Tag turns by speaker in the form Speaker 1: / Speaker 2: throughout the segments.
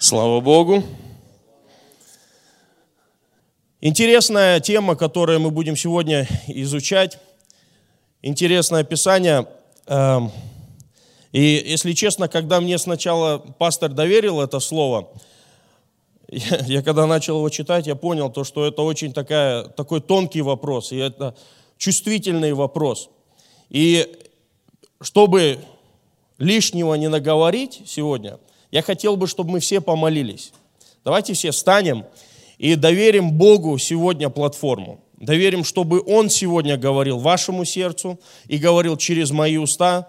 Speaker 1: Слава Богу. Интересная тема, которую мы будем сегодня изучать. Интересное описание. Эм, и, если честно, когда мне сначала пастор доверил это слово, я, я когда начал его читать, я понял, то, что это очень такая, такой тонкий вопрос, и это чувствительный вопрос. И чтобы лишнего не наговорить сегодня, я хотел бы, чтобы мы все помолились. Давайте все встанем и доверим Богу сегодня платформу. Доверим, чтобы Он сегодня говорил вашему сердцу и говорил через мои уста,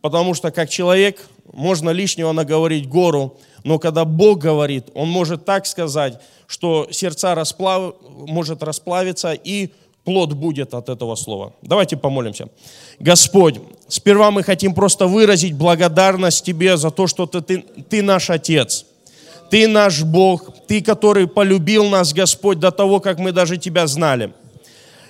Speaker 1: потому что как человек можно лишнего наговорить гору, но когда Бог говорит, Он может так сказать, что сердца расплав... может расплавиться и плод будет от этого слова. Давайте помолимся. Господь, сперва мы хотим просто выразить благодарность Тебе за то, что Ты, ты, ты наш Отец. Ты наш Бог, Ты, который полюбил нас, Господь, до того, как мы даже Тебя знали.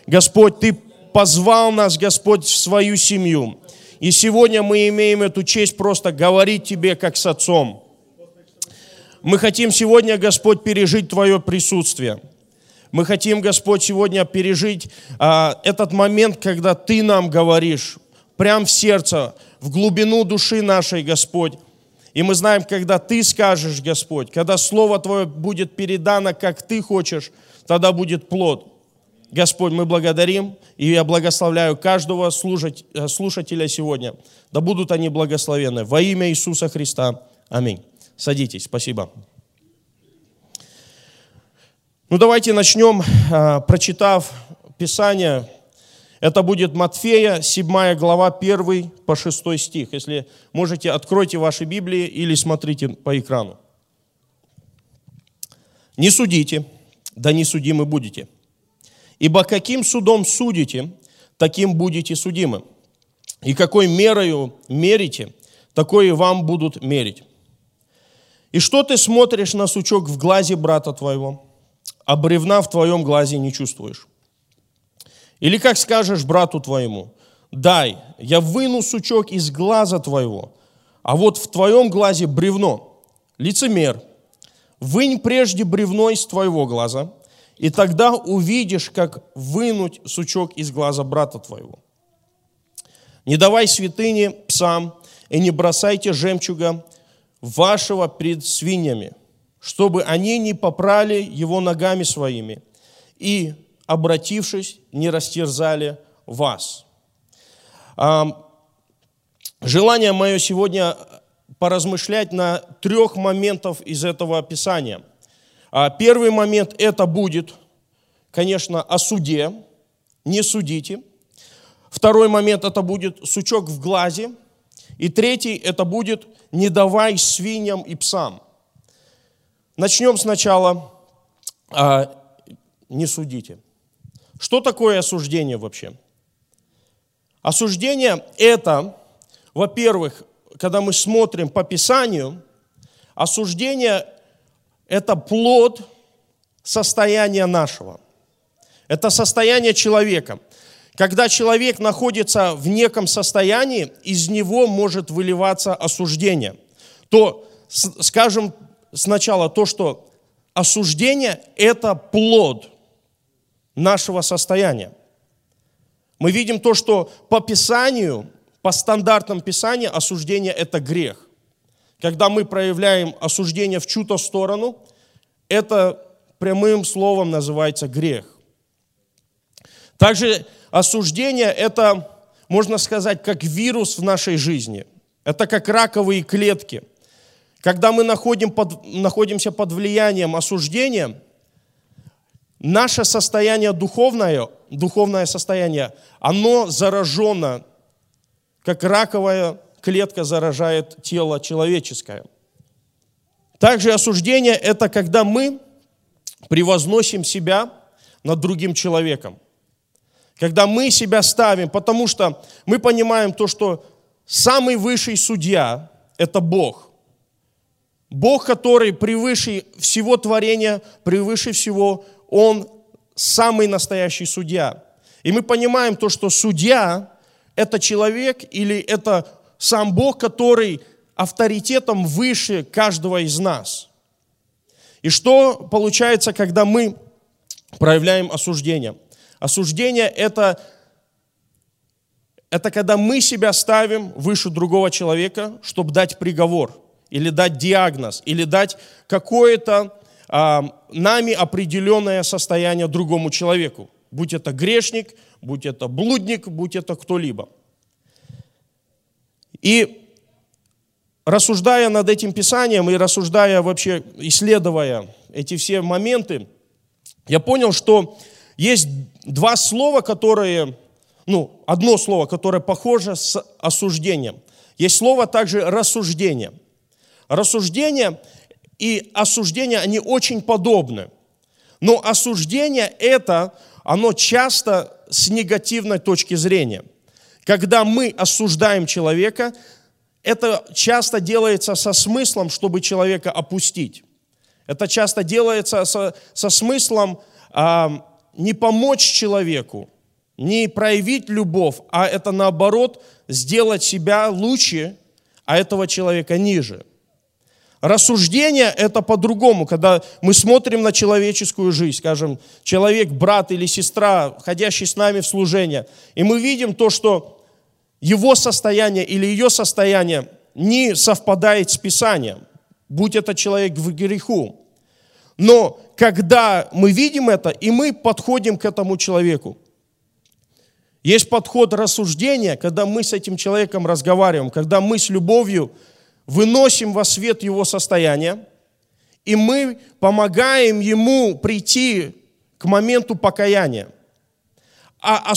Speaker 1: Господь, Ты позвал нас, Господь, в свою семью. И сегодня мы имеем эту честь просто говорить Тебе, как с Отцом. Мы хотим сегодня, Господь, пережить Твое присутствие. Мы хотим, Господь, сегодня пережить а, этот момент, когда Ты нам говоришь, прям в сердце, в глубину души нашей, Господь. И мы знаем, когда Ты скажешь, Господь, когда Слово Твое будет передано, как Ты хочешь, тогда будет плод. Господь, мы благодарим, и я благословляю каждого э, слушателя сегодня. Да будут они благословены. Во имя Иисуса Христа. Аминь. Садитесь. Спасибо. Ну давайте начнем, а, прочитав Писание. Это будет Матфея, 7 глава, 1 по 6 стих. Если можете, откройте ваши Библии или смотрите по экрану. «Не судите, да не судимы будете. Ибо каким судом судите, таким будете судимы. И какой мерою мерите, такое вам будут мерить. И что ты смотришь на сучок в глазе брата твоего, а бревна в твоем глазе не чувствуешь. Или как скажешь брату твоему, дай, я выну сучок из глаза твоего, а вот в твоем глазе бревно, лицемер, вынь прежде бревно из твоего глаза, и тогда увидишь, как вынуть сучок из глаза брата твоего. Не давай святыне псам, и не бросайте жемчуга вашего пред свиньями, чтобы они не попрали его ногами своими и, обратившись, не растерзали вас. Желание мое сегодня поразмышлять на трех моментах из этого описания. А, первый момент – это будет, конечно, о суде, не судите. Второй момент – это будет сучок в глазе. И третий – это будет не давай свиньям и псам – Начнем сначала, а, не судите. Что такое осуждение вообще? Осуждение – это, во-первых, когда мы смотрим по Писанию, осуждение – это плод состояния нашего. Это состояние человека. Когда человек находится в неком состоянии, из него может выливаться осуждение. То, скажем, сначала то, что осуждение – это плод нашего состояния. Мы видим то, что по Писанию, по стандартам Писания, осуждение – это грех. Когда мы проявляем осуждение в чью-то сторону, это прямым словом называется грех. Также осуждение – это, можно сказать, как вирус в нашей жизни. Это как раковые клетки – когда мы находим под, находимся под влиянием осуждения, наше состояние духовное, духовное состояние, оно заражено, как раковая клетка заражает тело человеческое. Также осуждение – это когда мы превозносим себя над другим человеком. Когда мы себя ставим, потому что мы понимаем то, что самый высший судья – это Бог. Бог, который превыше всего творения, превыше всего, Он самый настоящий судья. И мы понимаем то, что судья – это человек или это сам Бог, который авторитетом выше каждого из нас. И что получается, когда мы проявляем осуждение? Осуждение это, это когда мы себя ставим выше другого человека, чтобы дать приговор, или дать диагноз, или дать какое-то а, нами определенное состояние другому человеку. Будь это грешник, будь это блудник, будь это кто-либо. И рассуждая над этим Писанием и рассуждая вообще, исследуя эти все моменты, я понял, что есть два слова, которые, ну, одно слово, которое похоже с осуждением. Есть слово также рассуждение. Рассуждение и осуждение, они очень подобны. Но осуждение это, оно часто с негативной точки зрения. Когда мы осуждаем человека, это часто делается со смыслом, чтобы человека опустить. Это часто делается со, со смыслом а, не помочь человеку, не проявить любовь, а это наоборот сделать себя лучше, а этого человека ниже. Рассуждение – это по-другому, когда мы смотрим на человеческую жизнь, скажем, человек, брат или сестра, ходящий с нами в служение, и мы видим то, что его состояние или ее состояние не совпадает с Писанием, будь это человек в греху. Но когда мы видим это, и мы подходим к этому человеку, есть подход рассуждения, когда мы с этим человеком разговариваем, когда мы с любовью выносим во свет его состояние, и мы помогаем ему прийти к моменту покаяния. А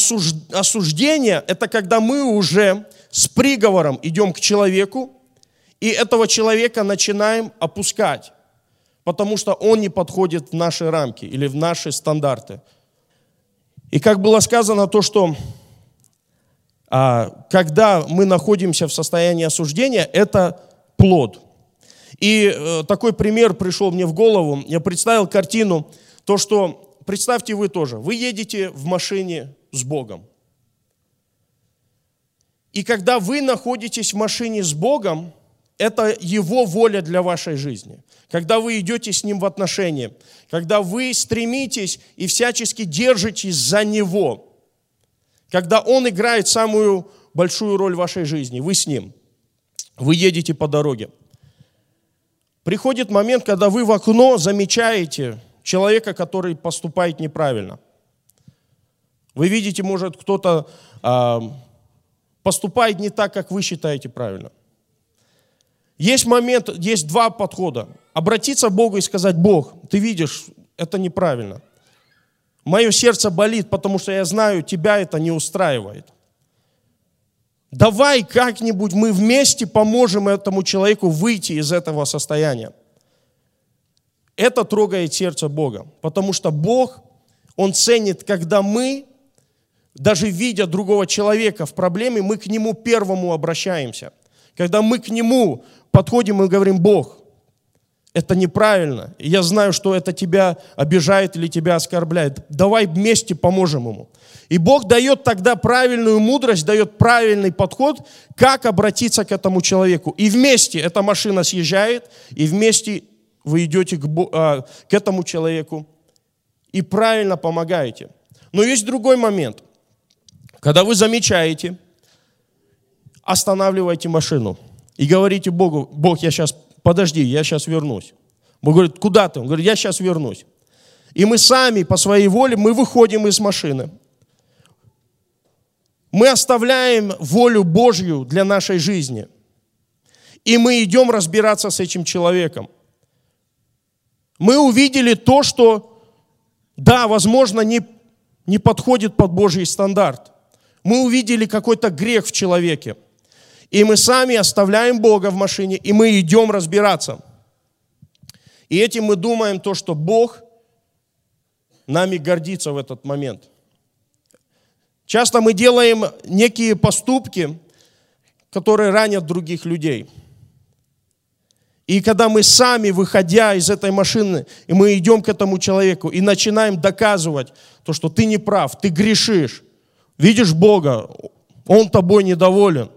Speaker 1: осуждение – это когда мы уже с приговором идем к человеку, и этого человека начинаем опускать, потому что он не подходит в наши рамки или в наши стандарты. И как было сказано, то, что а, когда мы находимся в состоянии осуждения, это плод. И э, такой пример пришел мне в голову. Я представил картину, то, что, представьте вы тоже, вы едете в машине с Богом. И когда вы находитесь в машине с Богом, это Его воля для вашей жизни. Когда вы идете с Ним в отношения, когда вы стремитесь и всячески держитесь за Него, когда Он играет самую большую роль в вашей жизни, вы с Ним, вы едете по дороге. Приходит момент, когда вы в окно замечаете человека, который поступает неправильно. Вы видите, может, кто-то а, поступает не так, как вы считаете правильно. Есть момент, есть два подхода. Обратиться к Богу и сказать, Бог, ты видишь, это неправильно. Мое сердце болит, потому что я знаю, тебя это не устраивает. Давай как-нибудь мы вместе поможем этому человеку выйти из этого состояния. Это трогает сердце Бога, потому что Бог, Он ценит, когда мы даже видя другого человека в проблеме, мы к нему первому обращаемся. Когда мы к нему подходим и говорим, Бог, это неправильно. Я знаю, что это тебя обижает или тебя оскорбляет. Давай вместе поможем ему. И Бог дает тогда правильную мудрость, дает правильный подход, как обратиться к этому человеку. И вместе эта машина съезжает, и вместе вы идете к, а, к этому человеку и правильно помогаете. Но есть другой момент – когда вы замечаете, останавливайте машину и говорите Богу, Бог, я сейчас, подожди, я сейчас вернусь. Бог говорит, куда ты? Он говорит, я сейчас вернусь. И мы сами по своей воле, мы выходим из машины. Мы оставляем волю Божью для нашей жизни. И мы идем разбираться с этим человеком. Мы увидели то, что, да, возможно, не, не подходит под Божий стандарт. Мы увидели какой-то грех в человеке. И мы сами оставляем Бога в машине, и мы идем разбираться. И этим мы думаем то, что Бог нами гордится в этот момент. Часто мы делаем некие поступки, которые ранят других людей. И когда мы сами, выходя из этой машины, и мы идем к этому человеку и начинаем доказывать то, что ты не прав, ты грешишь, видишь Бога, Он тобой недоволен.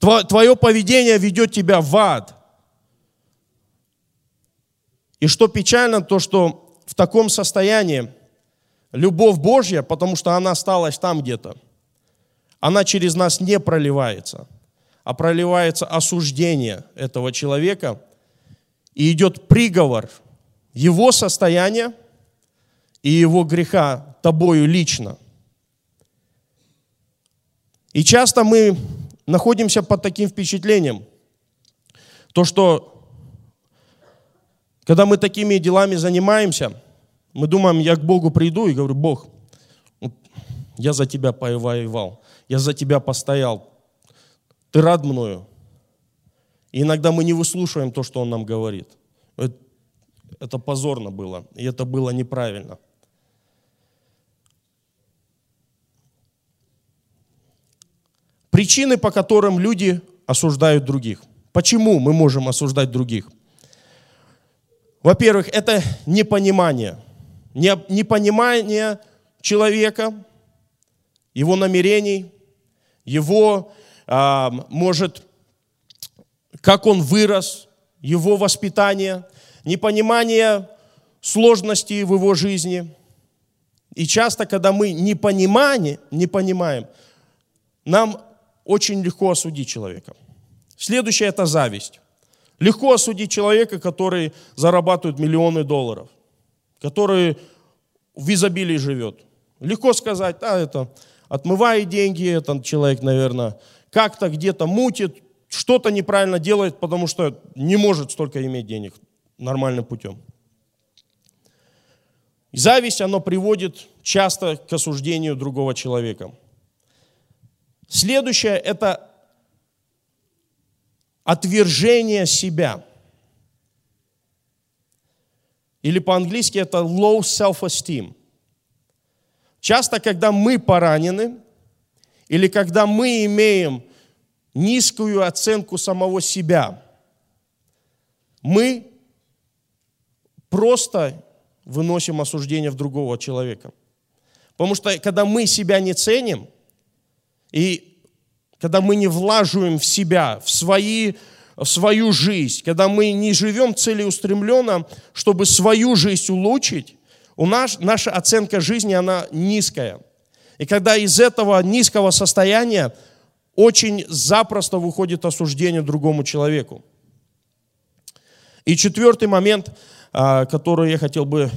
Speaker 1: Твое поведение ведет тебя в ад. И что печально, то что в таком состоянии любовь Божья, потому что она осталась там где-то, она через нас не проливается, а проливается осуждение этого человека, и идет приговор его состояния и его греха тобою лично. И часто мы находимся под таким впечатлением, то, что когда мы такими делами занимаемся, мы думаем, я к Богу приду и говорю, Бог, я за тебя воевал, я за тебя постоял, ты рад мною. И иногда мы не выслушиваем то, что Он нам говорит. Это позорно было, и это было неправильно. Причины, по которым люди осуждают других. Почему мы можем осуждать других? Во-первых, это непонимание. Непонимание человека, его намерений, его, а, может, как он вырос, его воспитание, непонимание сложностей в его жизни. И часто, когда мы не, понимание, не понимаем, нам очень легко осудить человека. Следующее – это зависть. Легко осудить человека, который зарабатывает миллионы долларов, который в изобилии живет. Легко сказать, а это отмывает деньги, этот человек, наверное, как-то где-то мутит, что-то неправильно делает, потому что не может столько иметь денег нормальным путем. Зависть, оно приводит часто к осуждению другого человека. Следующее – это отвержение себя. Или по-английски это low self-esteem. Часто, когда мы поранены, или когда мы имеем низкую оценку самого себя, мы просто выносим осуждение в другого человека. Потому что когда мы себя не ценим, и когда мы не влаживаем в себя, в, свои, в свою жизнь, когда мы не живем целеустремленно, чтобы свою жизнь улучшить, у нас, наша оценка жизни, она низкая. И когда из этого низкого состояния очень запросто выходит осуждение другому человеку. И четвертый момент, а, который я хотел бы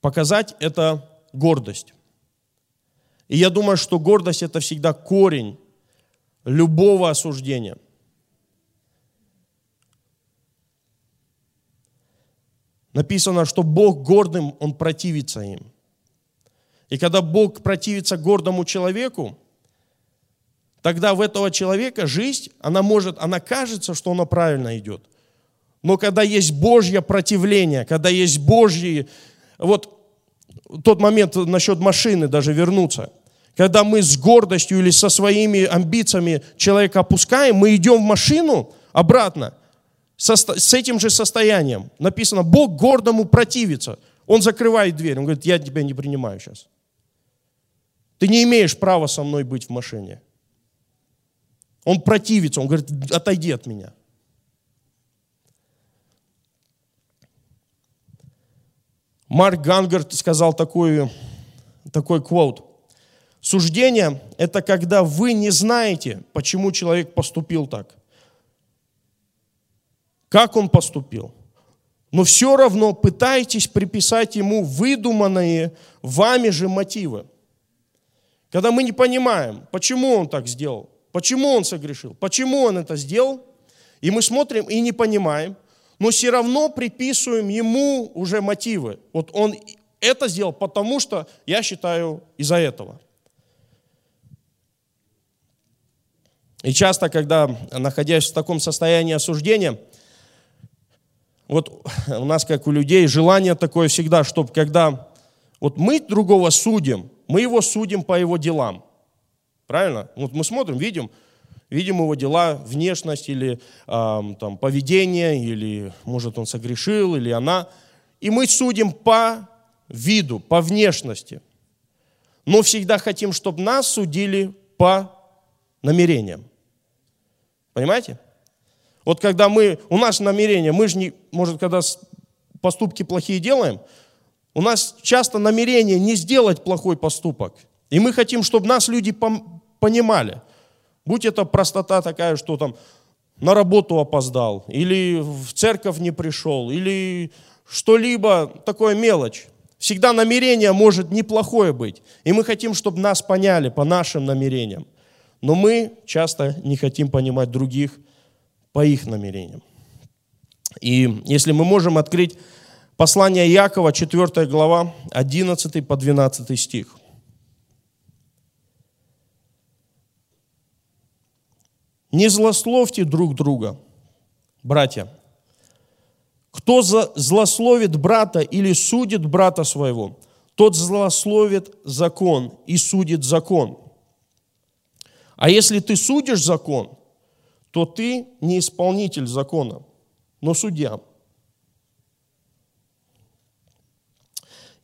Speaker 1: показать, это гордость. И я думаю, что гордость это всегда корень любого осуждения. Написано, что Бог гордым, Он противится им. И когда Бог противится гордому человеку, тогда в этого человека жизнь, она может, она кажется, что она правильно идет. Но когда есть Божье противление, когда есть Божьи, вот тот момент насчет машины даже вернуться – когда мы с гордостью или со своими амбициями человека опускаем, мы идем в машину обратно со, с этим же состоянием. Написано, Бог гордому противится. Он закрывает дверь, он говорит, я тебя не принимаю сейчас. Ты не имеешь права со мной быть в машине. Он противится, он говорит, отойди от меня. Марк Гангард сказал такой, такой квот. Суждение – это когда вы не знаете, почему человек поступил так. Как он поступил. Но все равно пытаетесь приписать ему выдуманные вами же мотивы. Когда мы не понимаем, почему он так сделал, почему он согрешил, почему он это сделал, и мы смотрим и не понимаем, но все равно приписываем ему уже мотивы. Вот он это сделал, потому что я считаю из-за этого. И часто, когда, находясь в таком состоянии осуждения, вот у нас, как у людей, желание такое всегда, чтобы когда вот мы другого судим, мы его судим по его делам. Правильно? Вот мы смотрим, видим, видим его дела, внешность или э, там, поведение, или может он согрешил, или она. И мы судим по виду, по внешности. Но всегда хотим, чтобы нас судили по намерениям. Понимаете? Вот когда мы, у нас намерение, мы же не, может, когда поступки плохие делаем, у нас часто намерение не сделать плохой поступок. И мы хотим, чтобы нас люди понимали. Будь это простота такая, что там на работу опоздал, или в церковь не пришел, или что-либо, такое мелочь. Всегда намерение может неплохое быть. И мы хотим, чтобы нас поняли по нашим намерениям. Но мы часто не хотим понимать других по их намерениям. И если мы можем открыть послание Якова, 4 глава, 11 по 12 стих. Не злословьте друг друга, братья. Кто злословит брата или судит брата своего, тот злословит закон и судит закон. А если ты судишь закон, то ты не исполнитель закона, но судья.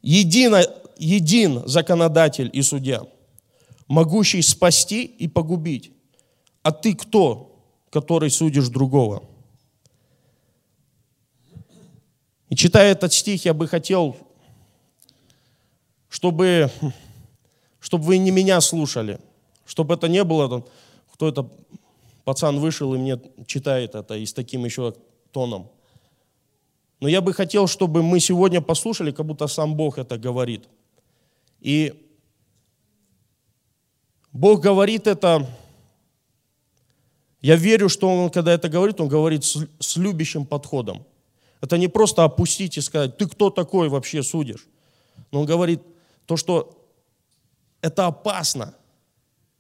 Speaker 1: Едино, един законодатель и судья, могущий спасти и погубить. А ты кто, который судишь другого? И читая этот стих, я бы хотел, чтобы, чтобы вы не меня слушали, чтобы это не было, кто это пацан вышел и мне читает это и с таким еще тоном. Но я бы хотел, чтобы мы сегодня послушали, как будто сам Бог это говорит. И Бог говорит это я верю, что он, когда это говорит, он говорит с, с любящим подходом. Это не просто опустить и сказать, ты кто такой вообще судишь? Но он говорит то, что это опасно.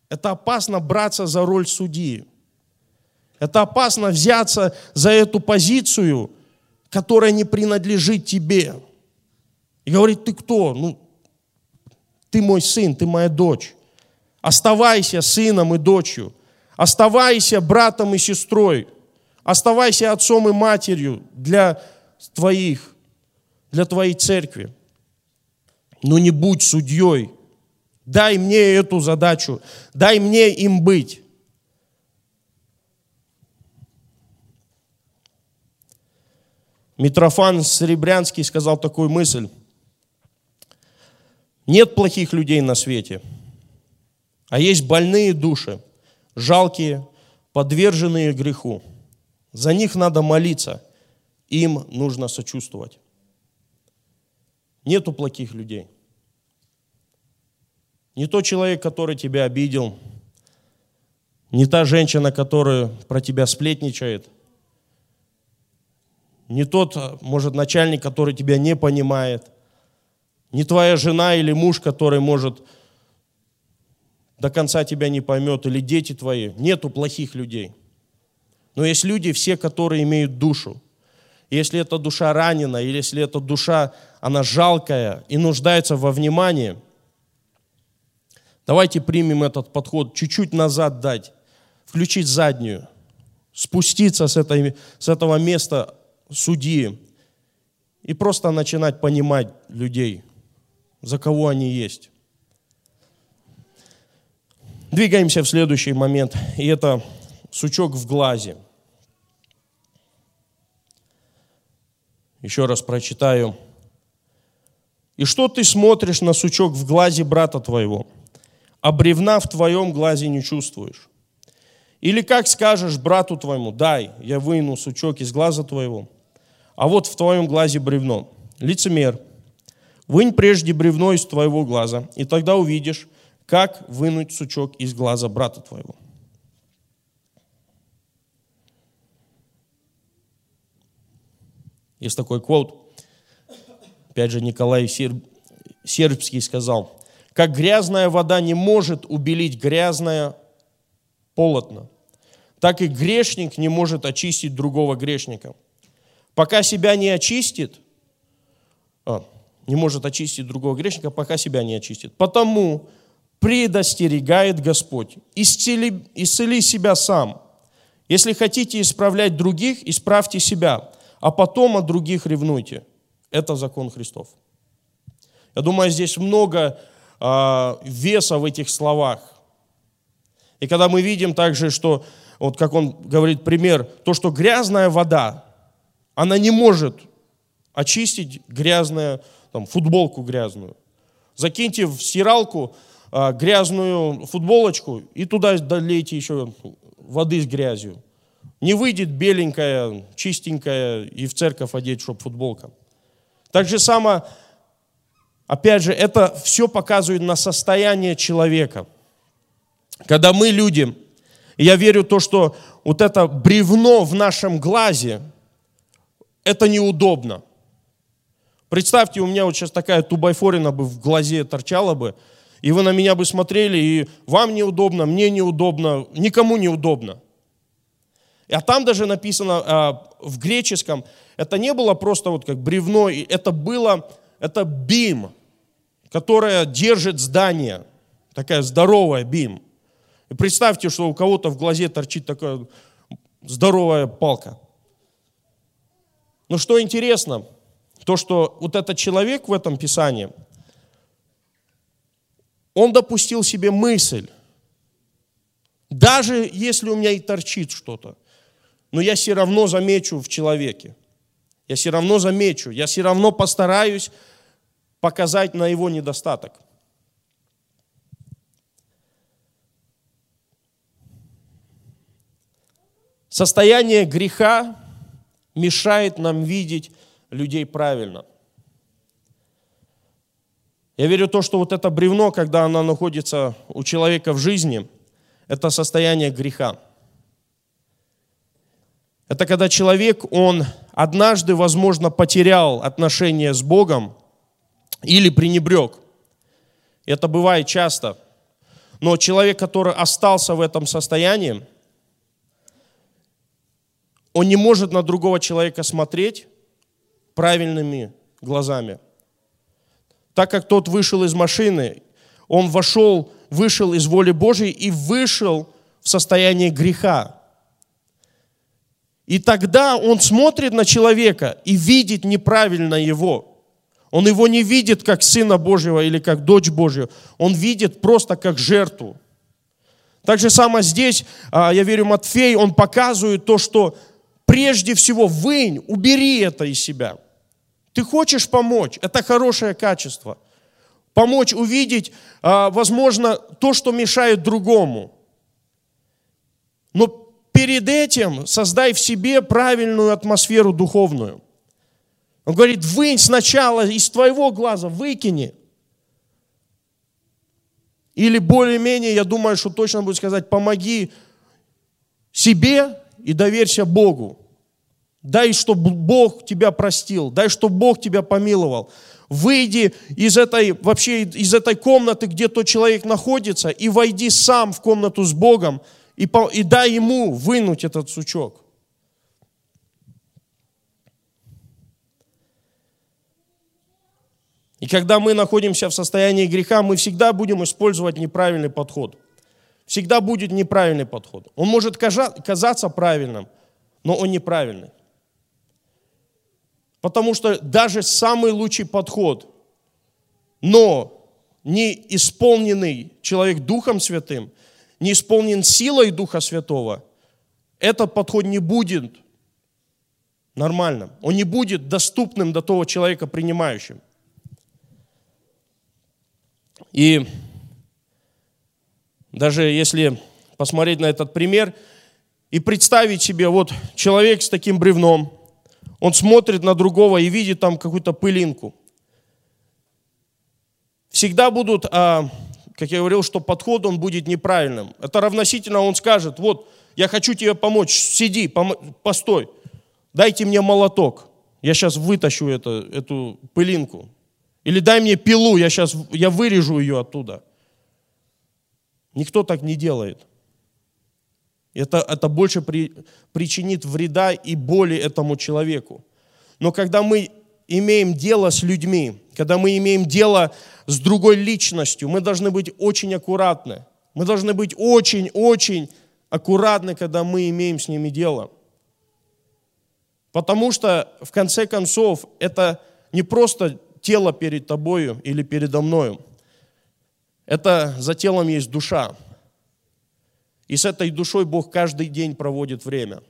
Speaker 1: Это опасно браться за роль судьи. Это опасно взяться за эту позицию, которая не принадлежит тебе. И говорит, ты кто? Ну, ты мой сын, ты моя дочь. Оставайся сыном и дочью. Оставайся братом и сестрой. Оставайся отцом и матерью для твоих, для твоей церкви. Но не будь судьей. Дай мне эту задачу. Дай мне им быть. Митрофан Серебрянский сказал такую мысль. Нет плохих людей на свете, а есть больные души – жалкие, подверженные греху. За них надо молиться, им нужно сочувствовать. Нету плохих людей. Не тот человек, который тебя обидел, не та женщина, которая про тебя сплетничает, не тот, может, начальник, который тебя не понимает, не твоя жена или муж, который может до конца тебя не поймет, или дети твои. Нету плохих людей. Но есть люди, все, которые имеют душу. если эта душа ранена, или если эта душа, она жалкая и нуждается во внимании, давайте примем этот подход, чуть-чуть назад дать, включить заднюю, спуститься с, этой, с этого места судьи и просто начинать понимать людей, за кого они есть. Двигаемся в следующий момент, и это сучок в глазе. Еще раз прочитаю. «И что ты смотришь на сучок в глазе брата твоего, а бревна в твоем глазе не чувствуешь? Или как скажешь брату твоему, дай, я выну сучок из глаза твоего, а вот в твоем глазе бревно. Лицемер, вынь прежде бревно из твоего глаза, и тогда увидишь, как вынуть сучок из глаза брата твоего? Есть такой квот. Опять же, Николай Серб... Сербский сказал, как грязная вода не может убелить грязное полотно, так и грешник не может очистить другого грешника. Пока себя не очистит, а, не может очистить другого грешника, пока себя не очистит. Потому предостерегает Господь. Исцели, исцели себя сам. Если хотите исправлять других, исправьте себя, а потом от других ревнуйте. Это закон Христов. Я думаю, здесь много э, веса в этих словах. И когда мы видим также, что, вот как он говорит пример, то, что грязная вода, она не может очистить грязное, там, футболку грязную. Закиньте в стиралку а, грязную футболочку и туда долейте еще воды с грязью. Не выйдет беленькая, чистенькая и в церковь одеть, чтобы футболка. Так же само, опять же, это все показывает на состояние человека. Когда мы люди, я верю то, что вот это бревно в нашем глазе, это неудобно. Представьте, у меня вот сейчас такая тубайфорина бы в глазе торчала бы, и вы на меня бы смотрели, и вам неудобно, мне неудобно, никому неудобно. А там даже написано а, в греческом, это не было просто вот как бревно, это было, это бим, которая держит здание, такая здоровая бим. И представьте, что у кого-то в глазе торчит такая здоровая палка. Но что интересно – то, что вот этот человек в этом Писании, он допустил себе мысль, даже если у меня и торчит что-то, но я все равно замечу в человеке. Я все равно замечу, я все равно постараюсь показать на его недостаток. Состояние греха мешает нам видеть людей правильно. Я верю в то, что вот это бревно, когда оно находится у человека в жизни, это состояние греха. Это когда человек, он однажды, возможно, потерял отношения с Богом или пренебрег. Это бывает часто. Но человек, который остался в этом состоянии, он не может на другого человека смотреть, правильными глазами. Так как тот вышел из машины, он вошел, вышел из воли Божьей и вышел в состояние греха. И тогда он смотрит на человека и видит неправильно его. Он его не видит как сына Божьего или как дочь Божью. Он видит просто как жертву. Так же самое здесь, а, я верю, Матфей, он показывает то, что прежде всего вынь, убери это из себя. Ты хочешь помочь, это хорошее качество. Помочь увидеть, а, возможно, то, что мешает другому. Но перед этим создай в себе правильную атмосферу духовную. Он говорит, вынь сначала из твоего глаза, выкини. Или более-менее, я думаю, что точно будет сказать, помоги себе и доверься Богу. Дай, чтобы Бог тебя простил, дай, чтобы Бог тебя помиловал. Выйди из этой, вообще из этой комнаты, где тот человек находится, и войди сам в комнату с Богом, и, и дай ему вынуть этот сучок. И когда мы находимся в состоянии греха, мы всегда будем использовать неправильный подход. Всегда будет неправильный подход. Он может казаться правильным, но он неправильный. Потому что даже самый лучший подход, но не исполненный человек Духом Святым, не исполнен силой Духа Святого, этот подход не будет нормальным. Он не будет доступным до того человека принимающим. И даже если посмотреть на этот пример и представить себе, вот человек с таким бревном – он смотрит на другого и видит там какую-то пылинку. Всегда будут, а, как я говорил, что подход он будет неправильным. Это равносительно он скажет, вот, я хочу тебе помочь, сиди, пом- постой, дайте мне молоток, я сейчас вытащу это, эту пылинку. Или дай мне пилу, я сейчас я вырежу ее оттуда. Никто так не делает. Это, это больше при, причинит вреда и боли этому человеку. Но когда мы имеем дело с людьми, когда мы имеем дело с другой личностью, мы должны быть очень аккуратны. Мы должны быть очень-очень аккуратны, когда мы имеем с ними дело. Потому что, в конце концов, это не просто тело перед тобою или передо мною. Это за телом есть душа. И с этой душой Бог каждый день проводит время.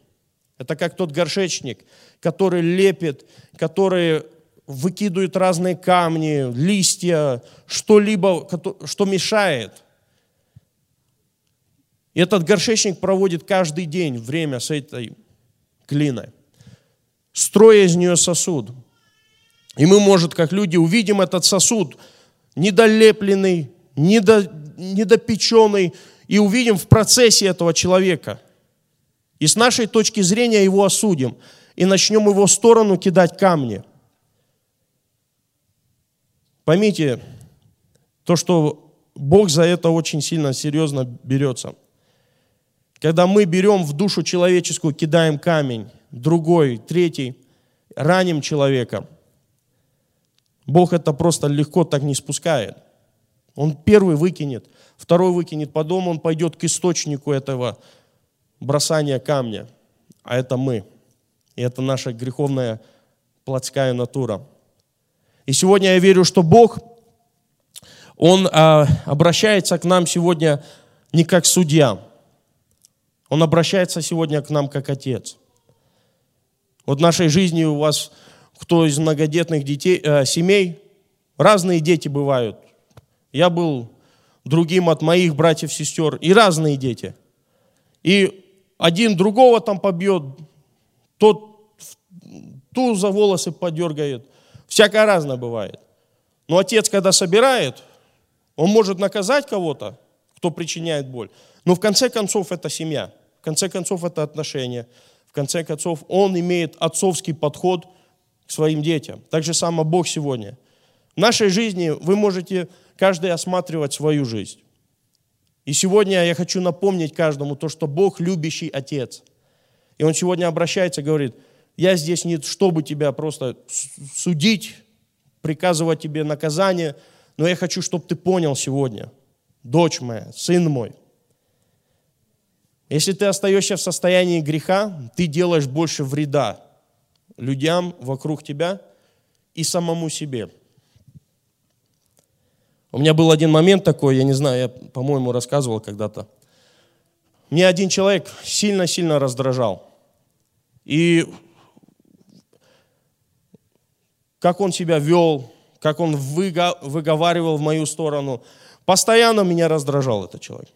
Speaker 1: Это как тот горшечник, который лепит, который выкидывает разные камни, листья, что-либо, что мешает. И этот горшечник проводит каждый день время с этой глиной, строя из нее сосуд. И мы, может, как люди, увидим этот сосуд недолепленный, недо, недопеченный, и увидим в процессе этого человека. И с нашей точки зрения его осудим, и начнем его сторону кидать камни. Поймите, то, что Бог за это очень сильно, серьезно берется. Когда мы берем в душу человеческую, кидаем камень, другой, третий, раним человека, Бог это просто легко так не спускает. Он первый выкинет, второй выкинет, потом он пойдет к источнику этого бросания камня, а это мы. И это наша греховная плотская натура. И сегодня я верю, что Бог, Он а, обращается к нам сегодня не как судья, Он обращается сегодня к нам как Отец. Вот в нашей жизни у вас, кто из многодетных детей, э, семей, разные дети бывают. Я был другим от моих братьев, сестер, и разные дети. И один другого там побьет, тот ту за волосы подергает. Всякое разное бывает. Но отец, когда собирает, он может наказать кого-то, кто причиняет боль. Но в конце концов это семья. В конце концов это отношения. В конце концов он имеет отцовский подход к своим детям. Так же само Бог сегодня. В нашей жизни вы можете каждый осматривать свою жизнь. И сегодня я хочу напомнить каждому то, что Бог любящий Отец. И Он сегодня обращается и говорит, я здесь не чтобы тебя просто судить, приказывать тебе наказание, но я хочу, чтобы ты понял сегодня, дочь моя, сын мой, если ты остаешься в состоянии греха, ты делаешь больше вреда людям вокруг тебя и самому себе. У меня был один момент такой, я не знаю, я, по-моему, рассказывал когда-то. Мне один человек сильно-сильно раздражал. И как он себя вел, как он выговаривал в мою сторону, постоянно меня раздражал этот человек.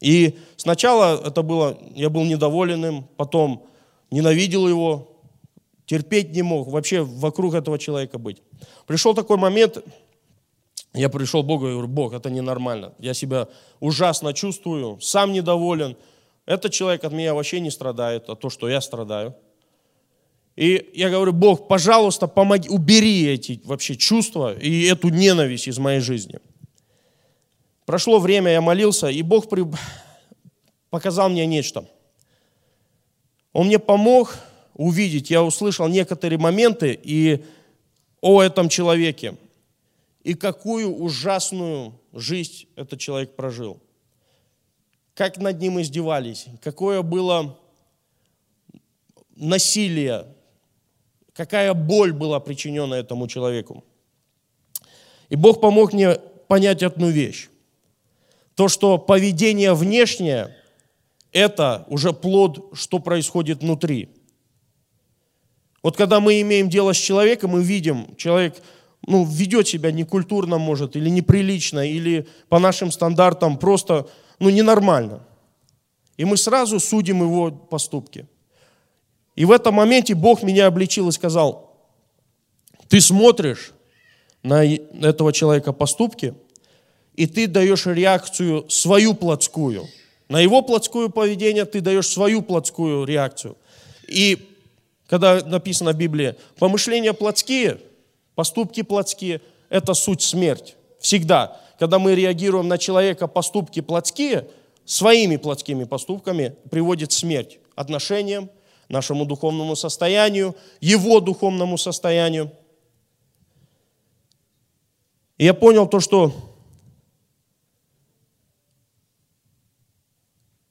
Speaker 1: И сначала это было, я был недоволен им, потом ненавидел его, терпеть не мог вообще вокруг этого человека быть. Пришел такой момент, я пришел к Богу и говорю, Бог, это ненормально. Я себя ужасно чувствую, сам недоволен. Этот человек от меня вообще не страдает, а то, что я страдаю. И я говорю, Бог, пожалуйста, помоги, убери эти вообще чувства и эту ненависть из моей жизни. Прошло время, я молился, и Бог при... показал мне нечто. Он мне помог увидеть, я услышал некоторые моменты и о этом человеке и какую ужасную жизнь этот человек прожил. Как над ним издевались, какое было насилие, какая боль была причинена этому человеку. И Бог помог мне понять одну вещь. То, что поведение внешнее – это уже плод, что происходит внутри. Вот когда мы имеем дело с человеком, мы видим, человек – ну, ведет себя некультурно, может, или неприлично, или по нашим стандартам просто ну, ненормально. И мы сразу судим его поступки. И в этом моменте Бог меня обличил и сказал, ты смотришь на этого человека поступки, и ты даешь реакцию свою плотскую. На его плотскую поведение ты даешь свою плотскую реакцию. И когда написано в Библии, помышления плотские – Поступки плотские – это суть смерть. Всегда. Когда мы реагируем на человека поступки плотские, своими плотскими поступками приводит смерть отношениям, нашему духовному состоянию, его духовному состоянию. И я понял то, что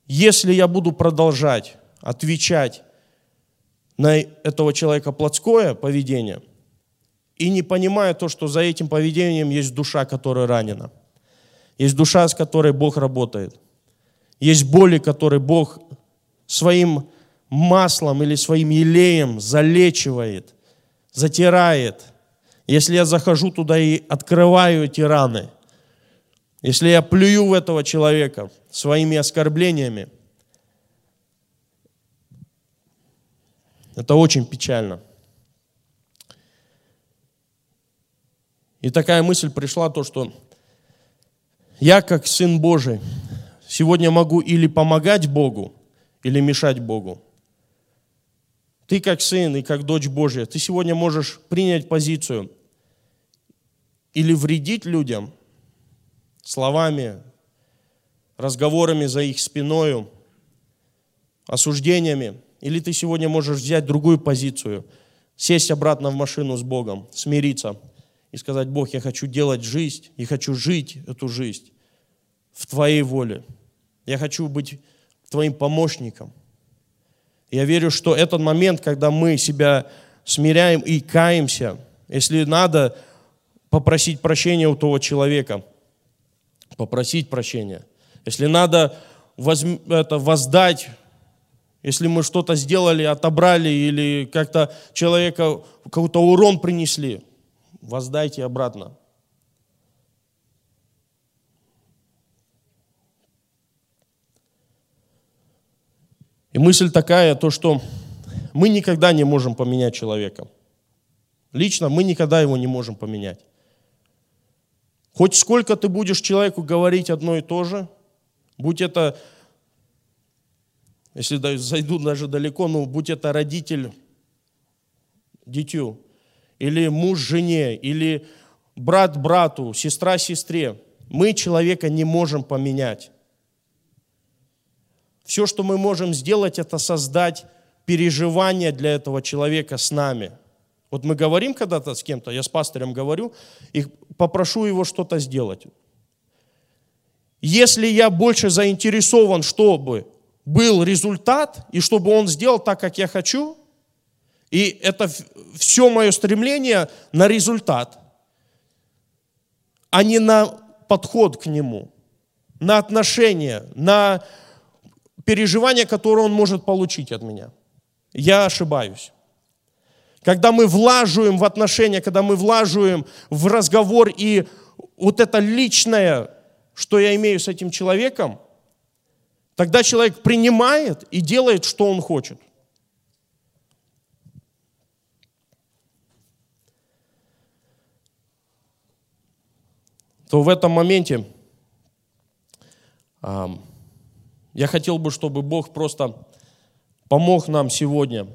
Speaker 1: если я буду продолжать отвечать на этого человека плотское поведение – и не понимая то, что за этим поведением есть душа, которая ранена. Есть душа, с которой Бог работает. Есть боли, которые Бог своим маслом или своим елеем залечивает, затирает. Если я захожу туда и открываю эти раны, если я плюю в этого человека своими оскорблениями, это очень печально. И такая мысль пришла, то, что я, как Сын Божий, сегодня могу или помогать Богу, или мешать Богу. Ты, как сын и как дочь Божья, ты сегодня можешь принять позицию или вредить людям словами, разговорами за их спиною, осуждениями, или ты сегодня можешь взять другую позицию, сесть обратно в машину с Богом, смириться – и сказать, Бог, я хочу делать жизнь, и хочу жить эту жизнь в Твоей воле. Я хочу быть Твоим помощником. Я верю, что этот момент, когда мы себя смиряем и каемся, если надо попросить прощения у того человека, попросить прощения. Если надо возм... это, воздать, если мы что-то сделали, отобрали или как-то человека какой-то урон принесли – воздайте обратно. И мысль такая, то, что мы никогда не можем поменять человека. Лично мы никогда его не можем поменять. Хоть сколько ты будешь человеку говорить одно и то же, будь это, если зайду даже далеко, ну, будь это родитель дитю, или муж жене, или брат брату, сестра сестре. Мы человека не можем поменять. Все, что мы можем сделать, это создать переживания для этого человека с нами. Вот мы говорим когда-то с кем-то, я с пастырем говорю, и попрошу его что-то сделать. Если я больше заинтересован, чтобы был результат, и чтобы он сделал так, как я хочу, и это все мое стремление на результат, а не на подход к нему, на отношения, на переживания, которые он может получить от меня. Я ошибаюсь. Когда мы влаживаем в отношения, когда мы влаживаем в разговор и вот это личное, что я имею с этим человеком, тогда человек принимает и делает, что он хочет. То в этом моменте я хотел бы, чтобы Бог просто помог нам сегодня.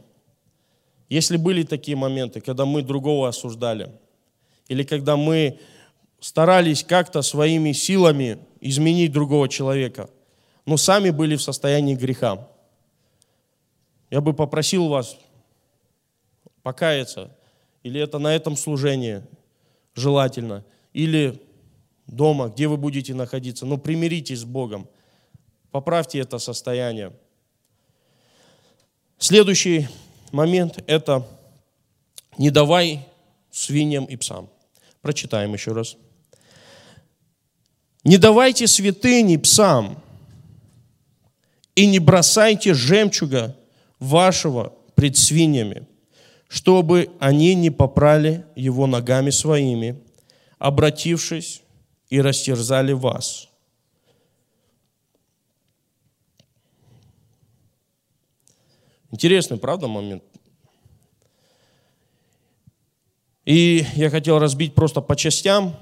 Speaker 1: Если были такие моменты, когда мы другого осуждали, или когда мы старались как-то своими силами изменить другого человека, но сами были в состоянии греха, я бы попросил вас покаяться, или это на этом служении желательно, или дома, где вы будете находиться, но примиритесь с Богом. Поправьте это состояние. Следующий момент – это «не давай свиньям и псам». Прочитаем еще раз. «Не давайте святыни псам, и не бросайте жемчуга вашего пред свиньями, чтобы они не попрали его ногами своими, обратившись и растерзали вас. Интересный, правда, момент? И я хотел разбить просто по частям,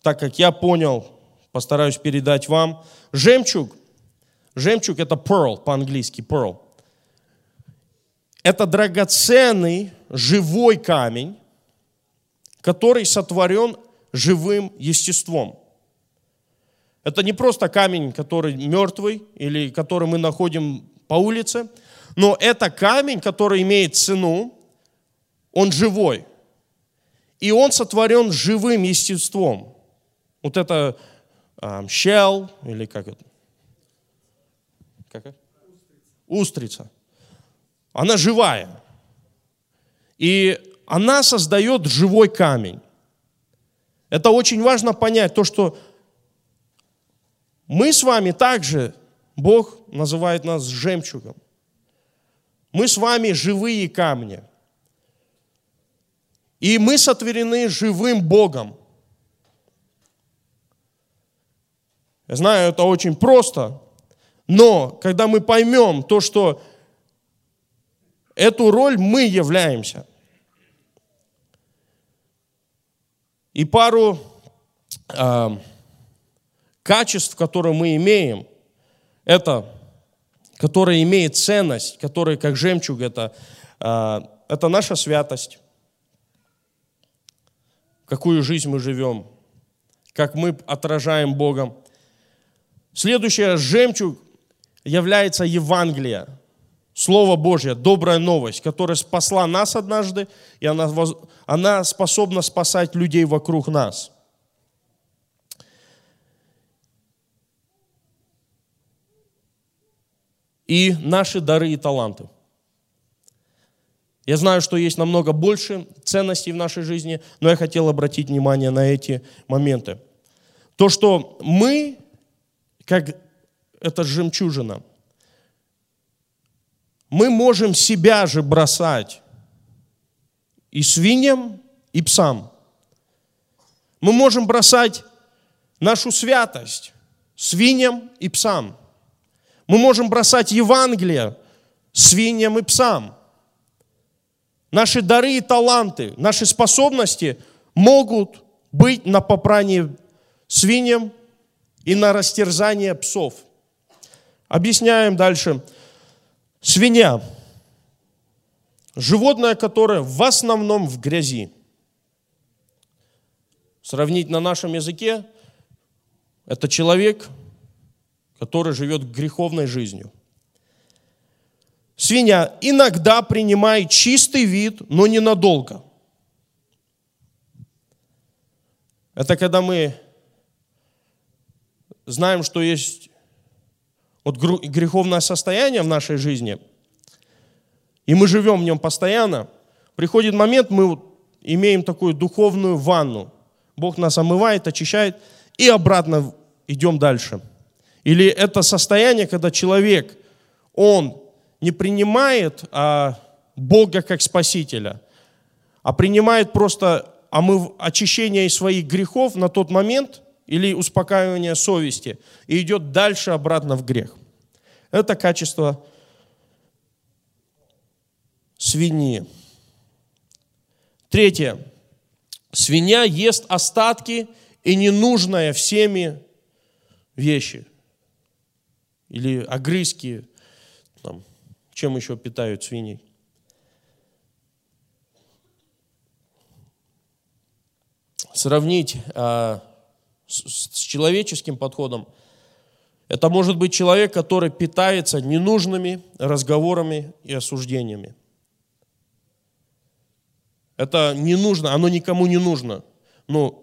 Speaker 1: так как я понял, постараюсь передать вам. Жемчуг, жемчуг это pearl, по-английски pearl. Это драгоценный живой камень, который сотворен живым естеством. Это не просто камень, который мертвый или который мы находим по улице, но это камень, который имеет цену, он живой. И он сотворен живым естеством. Вот это um, shell, или как это? Как это? Устрица. Она живая. И она создает живой камень. Это очень важно понять, то, что мы с вами также, Бог называет нас жемчугом. Мы с вами живые камни. И мы сотворены живым Богом. Я знаю, это очень просто, но когда мы поймем то, что эту роль мы являемся, и пару э, качеств, которые мы имеем, это, которое имеет ценность, которые как жемчуг, это, э, это наша святость, какую жизнь мы живем, как мы отражаем Богом. Следующее, жемчуг является Евангелие, Слово Божье, добрая новость, которая спасла нас однажды, и она, она способна спасать людей вокруг нас. И наши дары и таланты – я знаю, что есть намного больше ценностей в нашей жизни, но я хотел обратить внимание на эти моменты. То, что мы, как эта жемчужина, мы можем себя же бросать и свиньям, и псам. Мы можем бросать нашу святость свиньям и псам. Мы можем бросать Евангелие свиньям и псам. Наши дары и таланты, наши способности могут быть на попрание свиньям и на растерзание псов. Объясняем дальше. Свинья. Животное, которое в основном в грязи. Сравнить на нашем языке, это человек, который живет греховной жизнью. Свинья иногда принимает чистый вид, но ненадолго. Это когда мы знаем, что есть вот греховное состояние в нашей жизни, и мы живем в нем постоянно, приходит момент, мы имеем такую духовную ванну. Бог нас омывает, очищает, и обратно идем дальше. Или это состояние, когда человек, он не принимает а, Бога как Спасителя, а принимает просто омыв, очищение своих грехов на тот момент или успокаивание совести и идет дальше обратно в грех. Это качество свиньи. Третье. Свинья ест остатки и ненужные всеми вещи. Или огрызки, там, чем еще питают свиней? Сравнить а, с, с человеческим подходом, это может быть человек, который питается ненужными разговорами и осуждениями. Это не нужно, оно никому не нужно. Но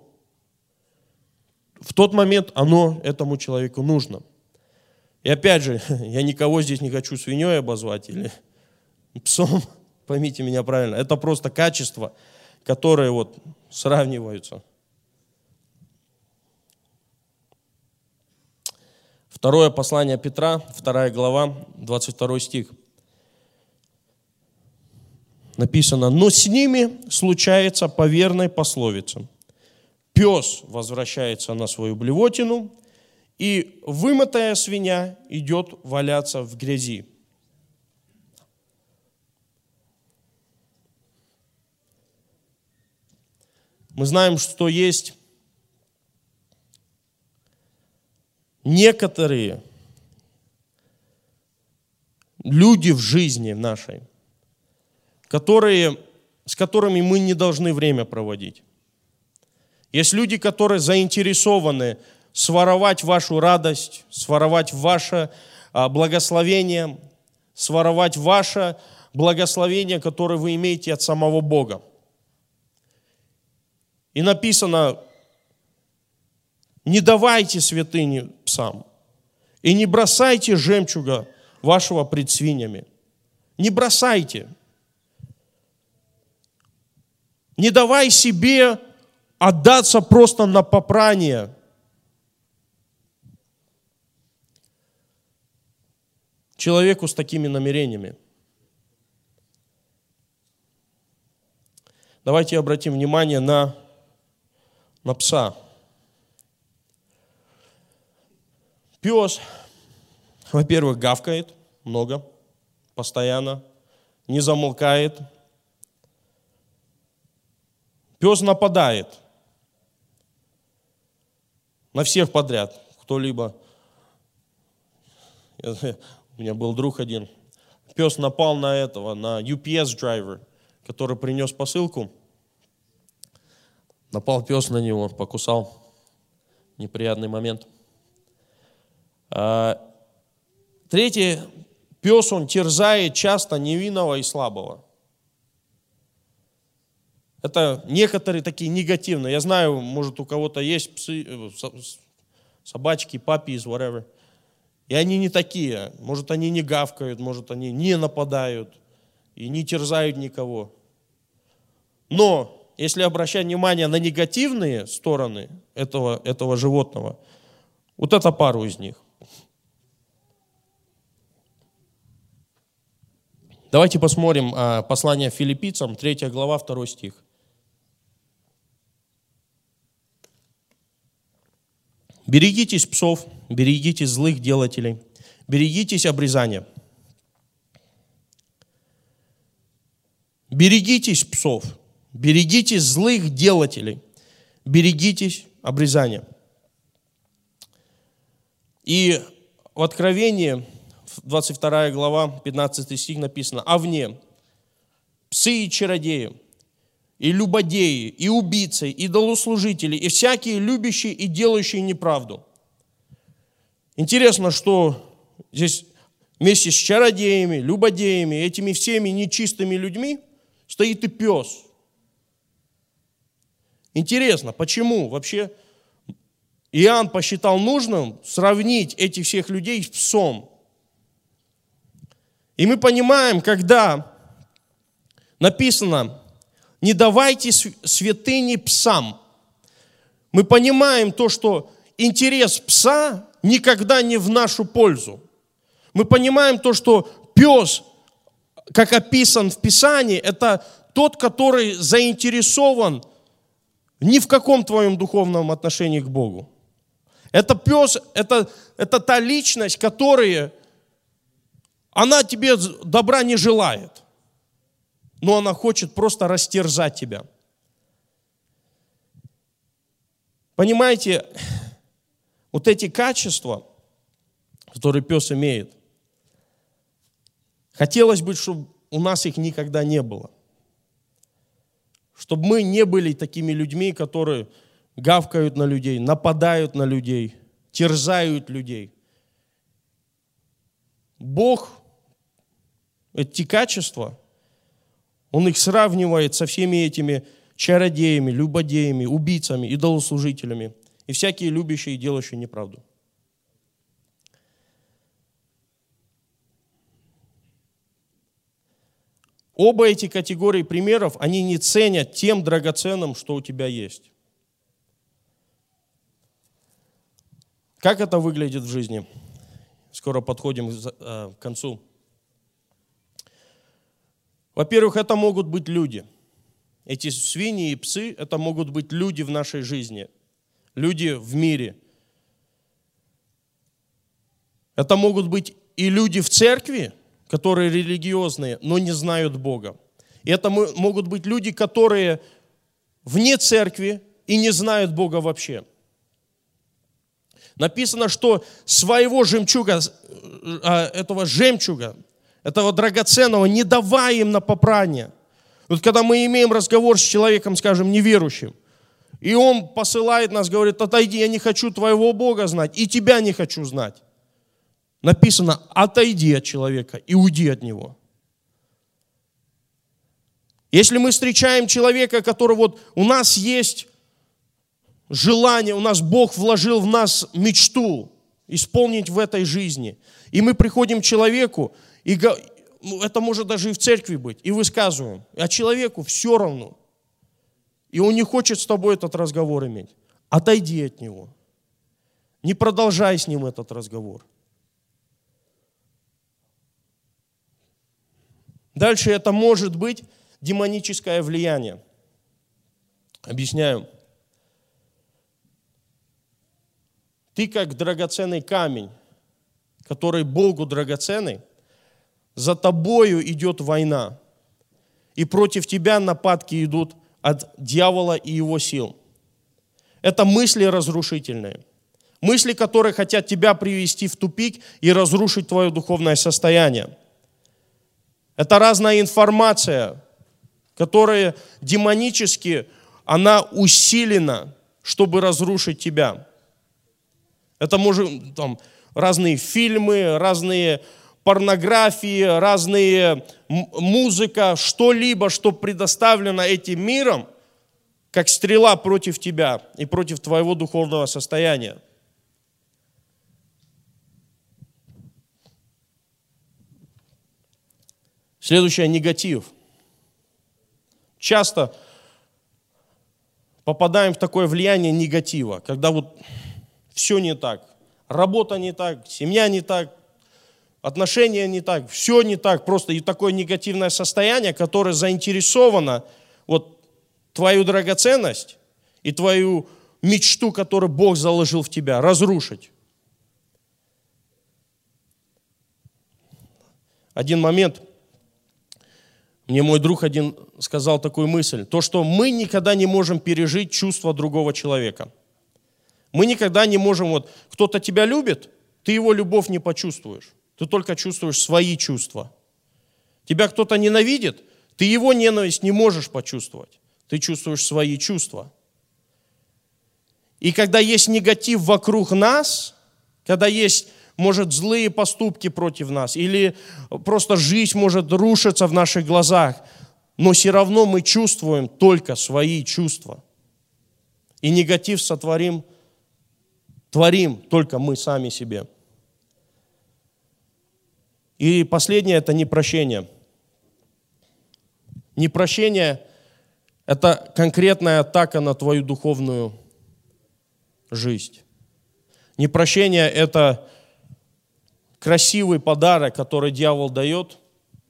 Speaker 1: в тот момент оно этому человеку нужно – и опять же, я никого здесь не хочу свиньей обозвать или псом, поймите меня правильно. Это просто качества, которые вот сравниваются. Второе послание Петра, вторая глава, 22 стих. Написано, но с ними случается по верной пословице. Пес возвращается на свою блевотину, и вымытая свинья идет валяться в грязи. Мы знаем, что есть некоторые люди в жизни нашей, которые, с которыми мы не должны время проводить. Есть люди, которые заинтересованы своровать вашу радость, своровать ваше а, благословение, своровать ваше благословение, которое вы имеете от самого Бога. И написано, не давайте святыни псам. И не бросайте жемчуга вашего пред свиньями. Не бросайте. Не давай себе отдаться просто на попрание. Человеку с такими намерениями. Давайте обратим внимание на, на пса. Пес, во-первых, гавкает много, постоянно, не замолкает. Пес нападает на всех подряд. Кто-либо. У меня был друг один. Пес напал на этого, на UPS драйвер, который принес посылку. Напал пес на него, покусал. Неприятный момент. А, третье, пес, он терзает часто невинного и слабого. Это некоторые такие негативные. Я знаю, может, у кого-то есть псы, э, собачки, папис, whatever. И они не такие. Может, они не гавкают, может, они не нападают и не терзают никого. Но если обращать внимание на негативные стороны этого, этого животного, вот это пару из них. Давайте посмотрим а, послание филиппийцам, 3 глава, 2 стих. Берегитесь псов, берегитесь злых делателей, берегитесь обрезания. Берегитесь псов, берегитесь злых делателей, берегитесь обрезания. И в Откровении 22 глава, 15 стих написано, а вне псы и чародеи, и любодеи, и убийцы, и долослужители, и всякие любящие и делающие неправду. Интересно, что здесь вместе с чародеями, любодеями, этими всеми нечистыми людьми стоит и пес. Интересно, почему вообще Иоанн посчитал нужным сравнить этих всех людей с псом? И мы понимаем, когда написано, не давайте святыни псам, мы понимаем то, что интерес пса никогда не в нашу пользу. Мы понимаем то, что пес, как описан в Писании, это тот, который заинтересован ни в каком твоем духовном отношении к Богу. Это пес, это, это та личность, которая она тебе добра не желает, но она хочет просто растерзать тебя. Понимаете, вот эти качества, которые пес имеет, хотелось бы, чтобы у нас их никогда не было. Чтобы мы не были такими людьми, которые гавкают на людей, нападают на людей, терзают людей. Бог эти качества, он их сравнивает со всеми этими чародеями, любодеями, убийцами, идолослужителями и всякие любящие и делающие неправду. Оба эти категории примеров, они не ценят тем драгоценным, что у тебя есть. Как это выглядит в жизни? Скоро подходим э, к концу. Во-первых, это могут быть люди. Эти свиньи и псы – это могут быть люди в нашей жизни, люди в мире. Это могут быть и люди в церкви, которые религиозные, но не знают Бога. И это могут быть люди, которые вне церкви и не знают Бога вообще. Написано, что своего жемчуга, э, этого жемчуга, этого драгоценного, не давая им на попрание. Вот когда мы имеем разговор с человеком, скажем, неверующим, и он посылает нас, говорит, отойди, я не хочу твоего Бога знать, и тебя не хочу знать. Написано, отойди от человека и уйди от него. Если мы встречаем человека, который вот у нас есть желание, у нас Бог вложил в нас мечту исполнить в этой жизни, и мы приходим к человеку, и ну, это может даже и в церкви быть, и высказываем. А человеку все равно. И он не хочет с тобой этот разговор иметь. Отойди от него. Не продолжай с ним этот разговор. Дальше это может быть демоническое влияние. Объясняю. Ты как драгоценный камень, который Богу драгоценный, за тобою идет война, и против тебя нападки идут от дьявола и его сил. Это мысли разрушительные. Мысли, которые хотят тебя привести в тупик и разрушить твое духовное состояние. Это разная информация, которая демонически, она усилена, чтобы разрушить тебя. Это может там, разные фильмы, разные порнографии, разные музыка, что-либо, что предоставлено этим миром, как стрела против тебя и против твоего духовного состояния. Следующее – негатив. Часто попадаем в такое влияние негатива, когда вот все не так. Работа не так, семья не так, отношения не так, все не так. Просто и такое негативное состояние, которое заинтересовано вот твою драгоценность и твою мечту, которую Бог заложил в тебя, разрушить. Один момент, мне мой друг один сказал такую мысль, то, что мы никогда не можем пережить чувство другого человека. Мы никогда не можем, вот кто-то тебя любит, ты его любовь не почувствуешь. Ты только чувствуешь свои чувства. Тебя кто-то ненавидит, ты его ненависть не можешь почувствовать. Ты чувствуешь свои чувства. И когда есть негатив вокруг нас, когда есть, может, злые поступки против нас, или просто жизнь может рушиться в наших глазах, но все равно мы чувствуем только свои чувства. И негатив сотворим – творим только мы сами себе. И последнее – это непрощение. Непрощение – это конкретная атака на твою духовную жизнь. Непрощение – это красивый подарок, который дьявол дает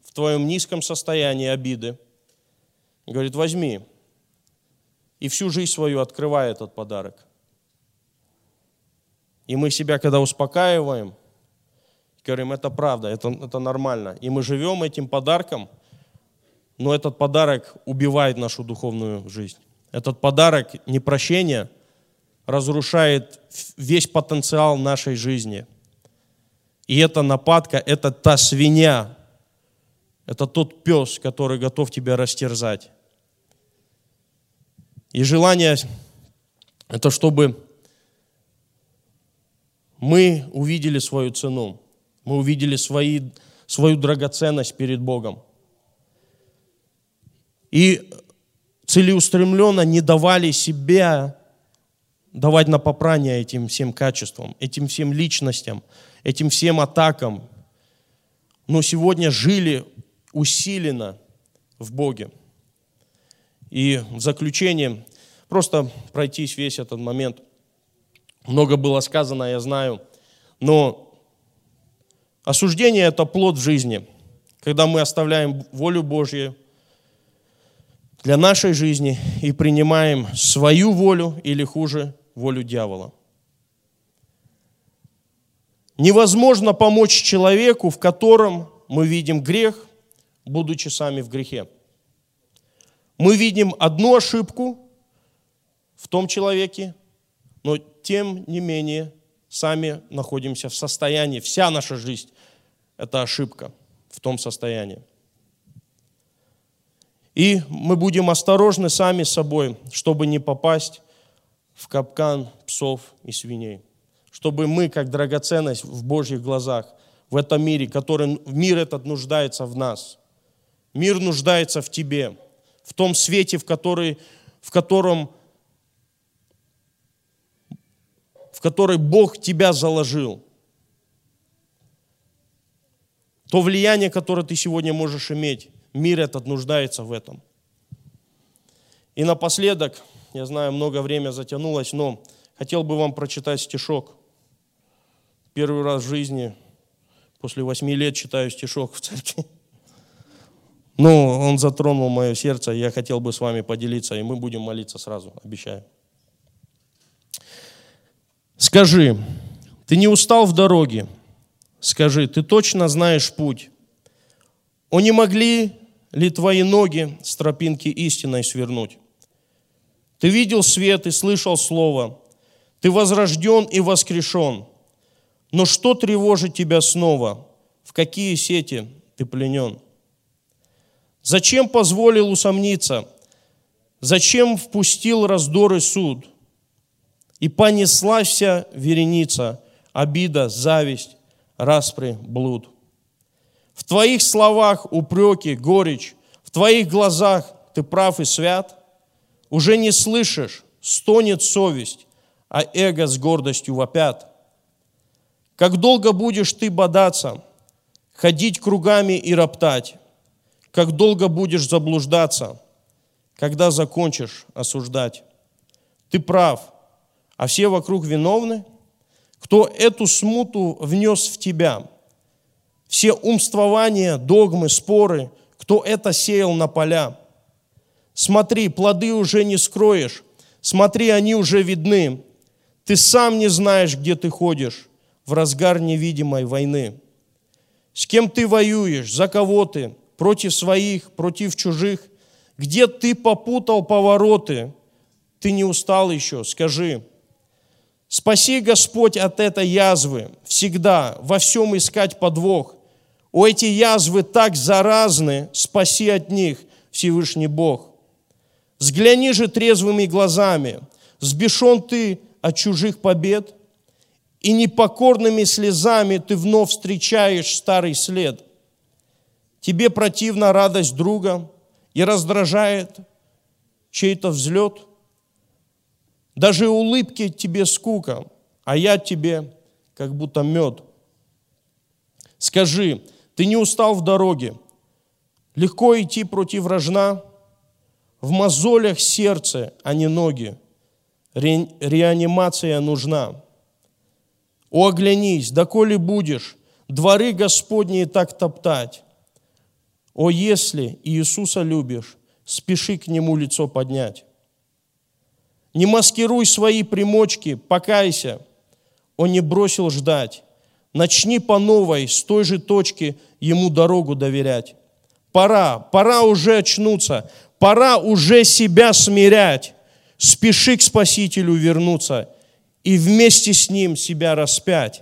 Speaker 1: в твоем низком состоянии обиды. Говорит, возьми. И всю жизнь свою открывай этот подарок. И мы себя, когда успокаиваем, говорим, это правда, это, это нормально. И мы живем этим подарком, но этот подарок убивает нашу духовную жизнь. Этот подарок непрощения разрушает весь потенциал нашей жизни. И эта нападка, это та свинья, это тот пес, который готов тебя растерзать. И желание, это чтобы мы увидели свою цену, мы увидели свои, свою драгоценность перед Богом. И целеустремленно не давали себя давать на попрание этим всем качествам, этим всем личностям, этим всем атакам. Но сегодня жили усиленно в Боге. И в заключение, просто пройтись весь этот момент. Много было сказано, я знаю. Но осуждение – это плод жизни, когда мы оставляем волю Божью для нашей жизни и принимаем свою волю или хуже, волю дьявола. Невозможно помочь человеку, в котором мы видим грех, будучи сами в грехе. Мы видим одну ошибку в том человеке, но тем не менее сами находимся в состоянии, вся наша жизнь – это ошибка в том состоянии. И мы будем осторожны сами собой, чтобы не попасть в капкан псов и свиней. Чтобы мы, как драгоценность в Божьих глазах, в этом мире, который мир этот нуждается в нас. Мир нуждается в тебе, в том свете, в, который, в котором в который Бог тебя заложил. То влияние, которое ты сегодня можешь иметь, мир этот нуждается в этом. И напоследок, я знаю, много время затянулось, но хотел бы вам прочитать стишок. Первый раз в жизни, после восьми лет читаю стишок в церкви. Но он затронул мое сердце, и я хотел бы с вами поделиться, и мы будем молиться сразу, обещаю. Скажи, ты не устал в дороге? Скажи, ты точно знаешь путь? О, не могли ли твои ноги с тропинки истинной свернуть? Ты видел свет и слышал слово. Ты возрожден и воскрешен. Но что тревожит тебя снова? В какие сети ты пленен? Зачем позволил усомниться? Зачем впустил раздор и суд? И понеслась вся вереница, обида, зависть, распри, блуд. В твоих словах упреки, горечь, в твоих глазах ты прав и свят. Уже не слышишь, стонет совесть, а эго с гордостью вопят. Как долго будешь ты бодаться, ходить кругами и роптать? Как долго будешь заблуждаться, когда закончишь осуждать? Ты прав, а все вокруг виновны? Кто эту смуту внес в тебя – все умствования, догмы, споры, кто это сеял на поля. Смотри, плоды уже не скроешь, смотри, они уже видны. Ты сам не знаешь, где ты ходишь в разгар невидимой войны. С кем ты воюешь, за кого ты, против своих, против чужих, где ты попутал повороты, ты не устал еще, скажи. Спаси, Господь, от этой язвы, всегда, во всем искать подвох, у эти язвы так заразны, спаси от них, Всевышний Бог. Взгляни же трезвыми глазами, сбешен ты от чужих побед, и непокорными слезами ты вновь встречаешь старый след. Тебе противна радость друга и раздражает чей-то взлет. Даже улыбки тебе скука, а я тебе как будто мед. Скажи, ты не устал в дороге. Легко идти против рожна. В мозолях сердце, а не ноги. Ре, реанимация нужна. О, оглянись, доколе будешь дворы Господние так топтать. О, если Иисуса любишь, спеши к Нему лицо поднять. Не маскируй свои примочки, покайся. Он не бросил ждать. Начни по новой, с той же точки ему дорогу доверять. Пора, пора уже очнуться, пора уже себя смирять. Спеши к Спасителю вернуться и вместе с Ним себя распять.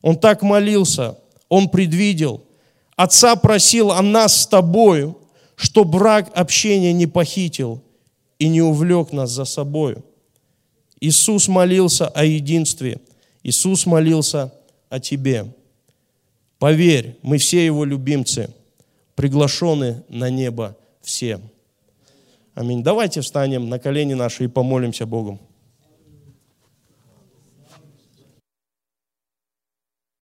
Speaker 1: Он так молился, он предвидел. Отца просил о нас с тобою, что брак общения не похитил и не увлек нас за собою. Иисус молился о единстве. Иисус молился о тебе. Поверь, мы все его любимцы, приглашены на небо все. Аминь. Давайте встанем на колени наши и помолимся Богу.